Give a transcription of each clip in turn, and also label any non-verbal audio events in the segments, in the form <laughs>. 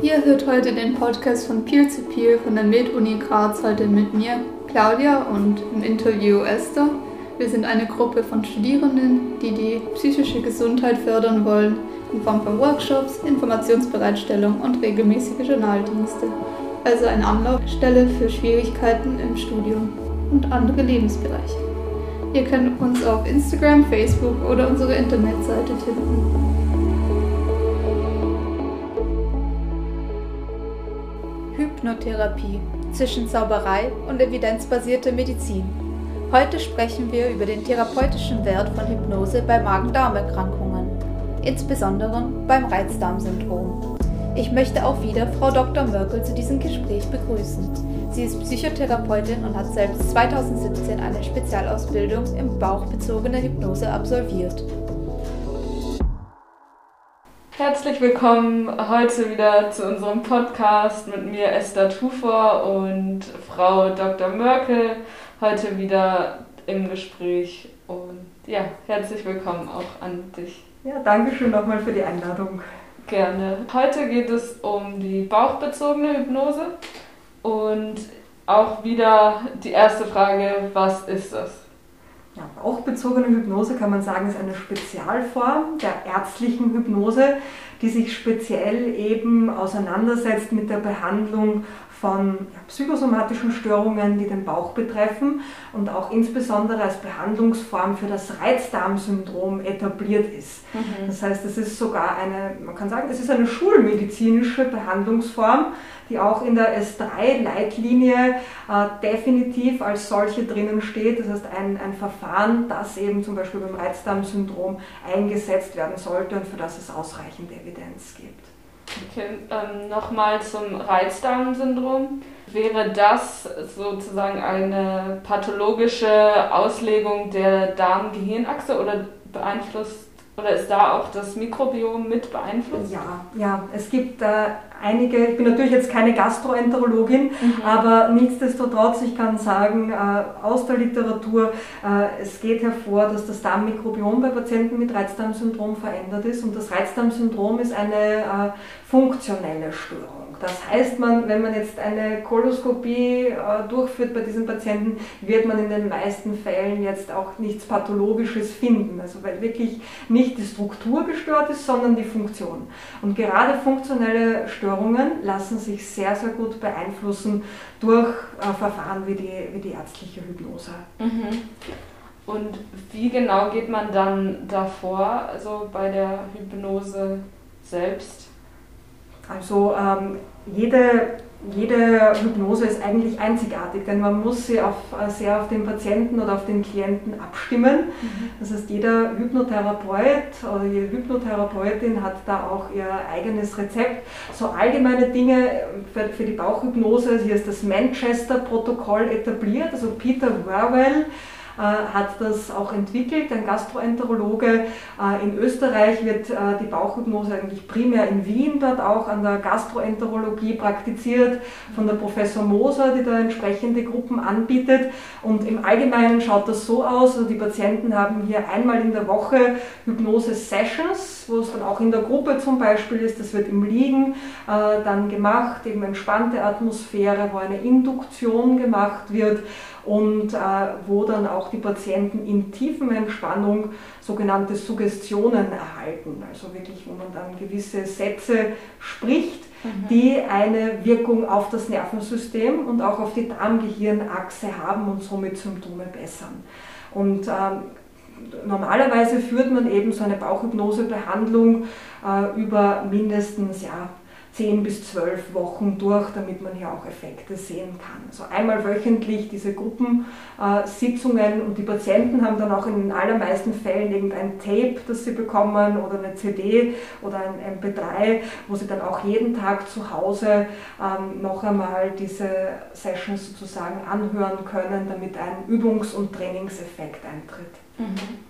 Ihr hört heute den Podcast von Peer to Peer von der Med-Uni Graz heute mit mir, Claudia, und im Interview Esther. Wir sind eine Gruppe von Studierenden, die die psychische Gesundheit fördern wollen, in Form von Workshops, Informationsbereitstellung und regelmäßige Journaldienste. Also eine Anlaufstelle für Schwierigkeiten im Studium und andere Lebensbereiche. Ihr könnt uns auf Instagram, Facebook oder unsere Internetseite finden. Hypnotherapie zwischen Zauberei und evidenzbasierte Medizin. Heute sprechen wir über den therapeutischen Wert von Hypnose bei Magen-Darm-Erkrankungen, insbesondere beim Reizdarmsyndrom. Ich möchte auch wieder Frau Dr. Merkel zu diesem Gespräch begrüßen. Sie ist Psychotherapeutin und hat selbst 2017 eine Spezialausbildung im bauchbezogene Hypnose absolviert. Herzlich willkommen heute wieder zu unserem Podcast mit mir Esther Tufor und Frau Dr. Merkel. Heute wieder im Gespräch und ja, herzlich willkommen auch an dich. Ja, danke schön nochmal für die Einladung. Gerne. Heute geht es um die bauchbezogene Hypnose und auch wieder die erste Frage, was ist das? Ja, bauchbezogene Hypnose kann man sagen, ist eine Spezialform der ärztlichen Hypnose, die sich speziell eben auseinandersetzt mit der Behandlung von psychosomatischen Störungen, die den Bauch betreffen und auch insbesondere als Behandlungsform für das Reizdarmsyndrom etabliert ist. Mhm. Das heißt, es ist sogar eine, man kann sagen, es ist eine schulmedizinische Behandlungsform, die auch in der S3-Leitlinie äh, definitiv als solche drinnen steht. Das heißt, ein, ein Verfahren, das eben zum Beispiel beim Reizdarmsyndrom eingesetzt werden sollte und für das es ausreichend Evidenz gibt. Okay, ähm, nochmal zum Reizdarmsyndrom. Wäre das sozusagen eine pathologische Auslegung der Darm-Gehirnachse oder beeinflusst oder ist da auch das Mikrobiom mit beeinflusst? Ja, ja. Es gibt äh, einige, ich bin natürlich jetzt keine Gastroenterologin, mhm. aber nichtsdestotrotz, ich kann sagen, äh, aus der Literatur, äh, es geht hervor, dass das Darmmikrobiom bei Patienten mit Reizdarmsyndrom verändert ist und das Reizdarmsyndrom ist eine äh, funktionelle Störung. Das heißt, man, wenn man jetzt eine Koloskopie äh, durchführt bei diesen Patienten, wird man in den meisten Fällen jetzt auch nichts Pathologisches finden. Also weil wirklich nicht die Struktur gestört ist, sondern die Funktion. Und gerade funktionelle Störungen lassen sich sehr, sehr gut beeinflussen durch äh, Verfahren wie die, wie die ärztliche Hypnose. Mhm. Und wie genau geht man dann davor, also bei der Hypnose selbst? Also ähm, jede, jede Hypnose ist eigentlich einzigartig, denn man muss sie auf, äh, sehr auf den Patienten oder auf den Klienten abstimmen. Mhm. Das heißt, jeder Hypnotherapeut oder jede Hypnotherapeutin hat da auch ihr eigenes Rezept. So allgemeine Dinge für, für die Bauchhypnose, hier ist das Manchester-Protokoll etabliert, also Peter Werwell äh, hat das auch entwickelt, ein Gastroenterologe. Äh, in Österreich wird äh, die Bauchhypnose eigentlich primär in Wien dort auch an der Gastroenterologie praktiziert, von der Professor Moser, die da entsprechende Gruppen anbietet. Und im Allgemeinen schaut das so aus, also die Patienten haben hier einmal in der Woche Hypnose-Sessions, wo es dann auch in der Gruppe zum Beispiel ist, das wird im Liegen dann gemacht, eben entspannte Atmosphäre, wo eine Induktion gemacht wird und äh, wo dann auch die Patienten in tiefen Entspannung sogenannte Suggestionen erhalten. Also wirklich, wo man dann gewisse Sätze spricht, mhm. die eine Wirkung auf das Nervensystem und auch auf die Darm-Gehirn-Achse haben und somit Symptome bessern. Und ähm, normalerweise führt man eben so eine Bauchhypnosebehandlung äh, über mindestens ja, 10 bis 12 Wochen durch, damit man hier auch Effekte sehen kann. Also einmal wöchentlich diese Gruppensitzungen und die Patienten haben dann auch in den allermeisten Fällen irgendein Tape, das sie bekommen oder eine CD oder ein MP3, wo sie dann auch jeden Tag zu Hause ähm, noch einmal diese Sessions sozusagen anhören können, damit ein Übungs- und Trainingseffekt eintritt. Mhm.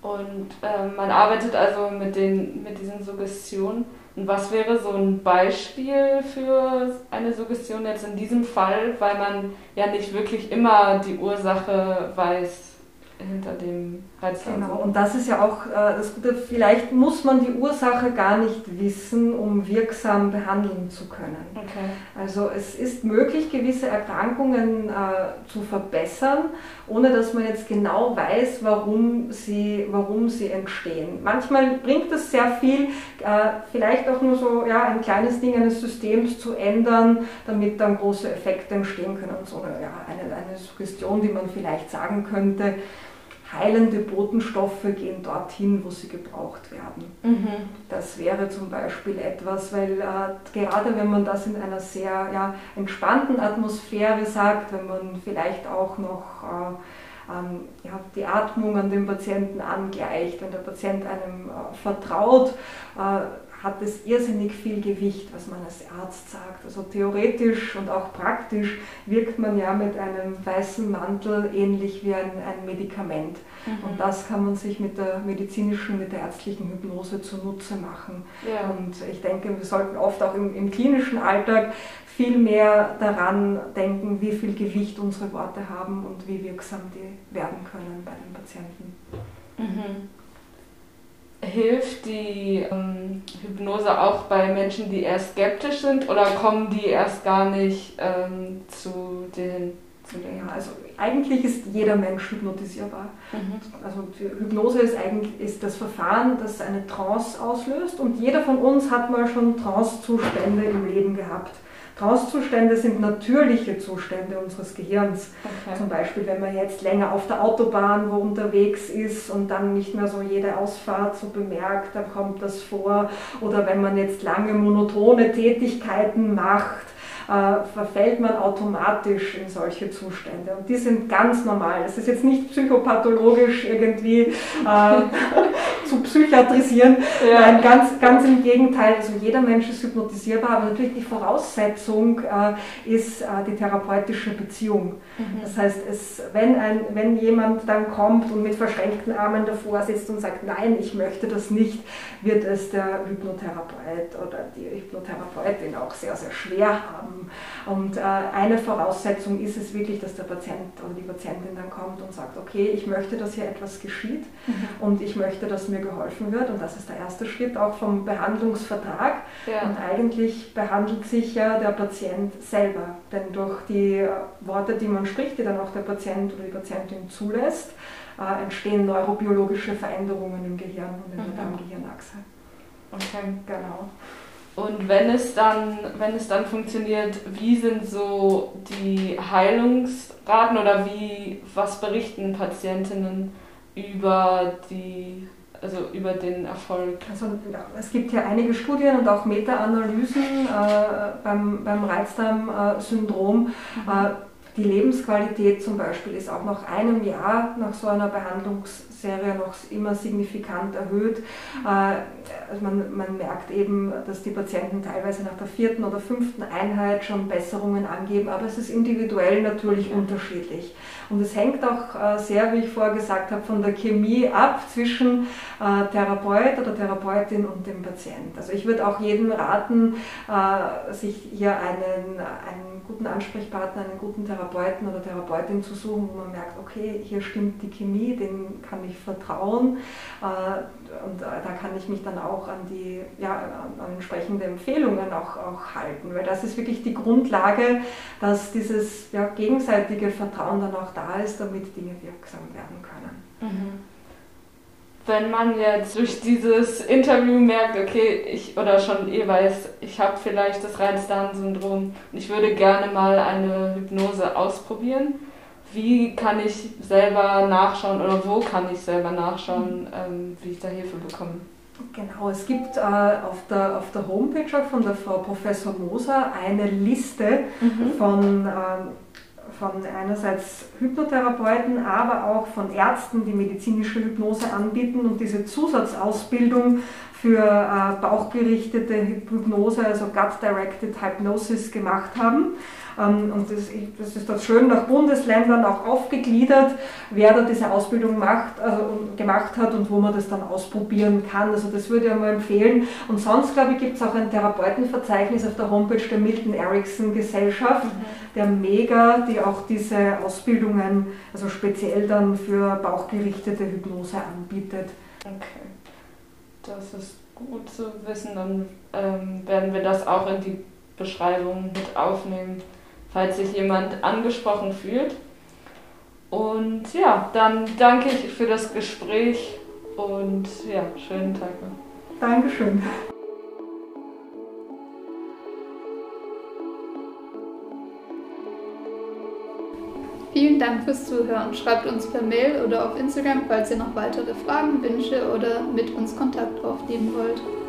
Und äh, man arbeitet also mit, den, mit diesen Suggestionen und was wäre so ein Beispiel für eine Suggestion jetzt in diesem Fall, weil man ja nicht wirklich immer die Ursache weiß hinter dem Reizdarm. Genau, und das ist ja auch äh, das Gute, vielleicht muss man die Ursache gar nicht wissen, um wirksam behandeln zu können. Okay. Also es ist möglich, gewisse Erkrankungen äh, zu verbessern, ohne dass man jetzt genau weiß, warum sie, warum sie entstehen. Manchmal bringt es sehr viel, äh, vielleicht auch nur so ja, ein kleines Ding eines Systems zu ändern, damit dann große Effekte entstehen können. Und so eine, ja, eine, eine Suggestion, die man vielleicht sagen könnte, heilende Botenstoffe gehen dorthin, wo sie gebraucht werden. Mhm. Das wäre zum Beispiel etwas, weil äh, gerade wenn man das in einer sehr ja, entspannten Atmosphäre sagt, wenn man vielleicht auch noch äh, ähm, ja, die Atmung an den Patienten angleicht, wenn der Patient einem äh, vertraut, äh, hat es irrsinnig viel Gewicht, was man als Arzt sagt. Also theoretisch und auch praktisch wirkt man ja mit einem weißen Mantel ähnlich wie ein, ein Medikament. Mhm. Und das kann man sich mit der medizinischen, mit der ärztlichen Hypnose zunutze machen. Ja. Und ich denke, wir sollten oft auch im, im klinischen Alltag viel mehr daran denken, wie viel Gewicht unsere Worte haben und wie wirksam die werden können bei den Patienten. Mhm. Hilft die ähm, Hypnose auch bei Menschen, die eher skeptisch sind oder kommen die erst gar nicht ähm, zu den zu den Ja, also eigentlich ist jeder Mensch hypnotisierbar. Mhm. Also die Hypnose ist eigentlich ist das Verfahren, das eine Trance auslöst und jeder von uns hat mal schon Trancezustände im Leben gehabt. Trancezustände sind natürliche Zustände unseres Gehirns. Okay. Zum Beispiel, wenn man jetzt länger auf der Autobahn wo unterwegs ist und dann nicht mehr so jede Ausfahrt so bemerkt, dann kommt das vor. Oder wenn man jetzt lange monotone Tätigkeiten macht, äh, verfällt man automatisch in solche Zustände. Und die sind ganz normal. Es ist jetzt nicht psychopathologisch irgendwie äh, <laughs> zu psychiatrisieren. Ja. Nein, ganz, ganz im Gegenteil. Also jeder Mensch ist hypnotisierbar, aber natürlich die Voraussetzung äh, ist äh, die therapeutische Beziehung. Mhm. Das heißt, es, wenn, ein, wenn jemand dann kommt und mit verschränkten Armen davor sitzt und sagt, nein, ich möchte das nicht, wird es der Hypnotherapeut oder die Hypnotherapeutin auch sehr, sehr schwer haben. Und äh, eine Voraussetzung ist es wirklich, dass der Patient oder die Patientin dann kommt und sagt, okay, ich möchte, dass hier etwas geschieht Mhm. und ich möchte, dass mir geholfen wird. Und das ist der erste Schritt auch vom Behandlungsvertrag. Ja. Und eigentlich behandelt sich ja der Patient selber. Denn durch die Worte, die man spricht, die dann auch der Patient oder die Patientin zulässt, äh, entstehen neurobiologische Veränderungen im Gehirn und in der Mhm. Darm-Gehirnachse. Okay. Genau. Und wenn es dann, wenn es dann funktioniert, wie sind so die Heilungsraten oder wie, was berichten Patientinnen über die, also über den Erfolg? Also es gibt ja einige Studien und auch Meta-Analysen äh, beim, beim Reizdarm-Syndrom. Äh, die Lebensqualität zum Beispiel ist auch nach einem Jahr nach so einer Behandlungsserie noch immer signifikant erhöht. Äh, also man, man merkt eben, dass die Patienten teilweise nach der vierten oder fünften Einheit schon Besserungen angeben, aber es ist individuell natürlich unterschiedlich. Und es hängt auch äh, sehr, wie ich vorher gesagt habe, von der Chemie ab zwischen äh, Therapeut oder Therapeutin und dem Patient. Also ich würde auch jedem raten, sich hier einen, einen guten Ansprechpartner, einen guten Therapeuten oder Therapeutin zu suchen, wo man merkt, okay, hier stimmt die Chemie, dem kann ich vertrauen äh, und äh, da kann ich mich dann auch an die ja, an, entsprechende Empfehlungen auch, auch halten, weil das ist wirklich die Grundlage, dass dieses ja, gegenseitige Vertrauen dann auch da ist, damit Dinge wirksam werden können. Wenn man jetzt durch dieses Interview merkt, okay, ich oder schon eh weiß, ich habe vielleicht das Reizdarm-Syndrom und ich würde gerne mal eine Hypnose ausprobieren, wie kann ich selber nachschauen oder wo kann ich selber nachschauen, ähm, wie ich da Hilfe bekomme? Genau, es gibt äh, auf, der, auf der Homepage von der Frau Professor Moser eine Liste von, ähm, von einerseits Hypnotherapeuten, aber auch von Ärzten, die medizinische Hypnose anbieten und diese Zusatzausbildung für äh, bauchgerichtete Hypnose, also Gut-Directed Hypnosis gemacht haben. Ähm, und das, das, ist dort schön nach Bundesländern auch aufgegliedert, wer da diese Ausbildung macht, also gemacht hat und wo man das dann ausprobieren kann. Also das würde ich mal empfehlen. Und sonst, glaube ich, gibt es auch ein Therapeutenverzeichnis auf der Homepage der Milton Erickson Gesellschaft, mhm. der Mega, die auch diese Ausbildungen, also speziell dann für bauchgerichtete Hypnose anbietet. Okay, das ist gut zu wissen. Dann ähm, werden wir das auch in die Beschreibung mit aufnehmen falls sich jemand angesprochen fühlt. Und ja, dann danke ich für das Gespräch und ja, schönen Tag noch. Dankeschön. Vielen Dank fürs Zuhören. Schreibt uns per Mail oder auf Instagram, falls ihr noch weitere Fragen, Wünsche oder mit uns Kontakt aufnehmen wollt.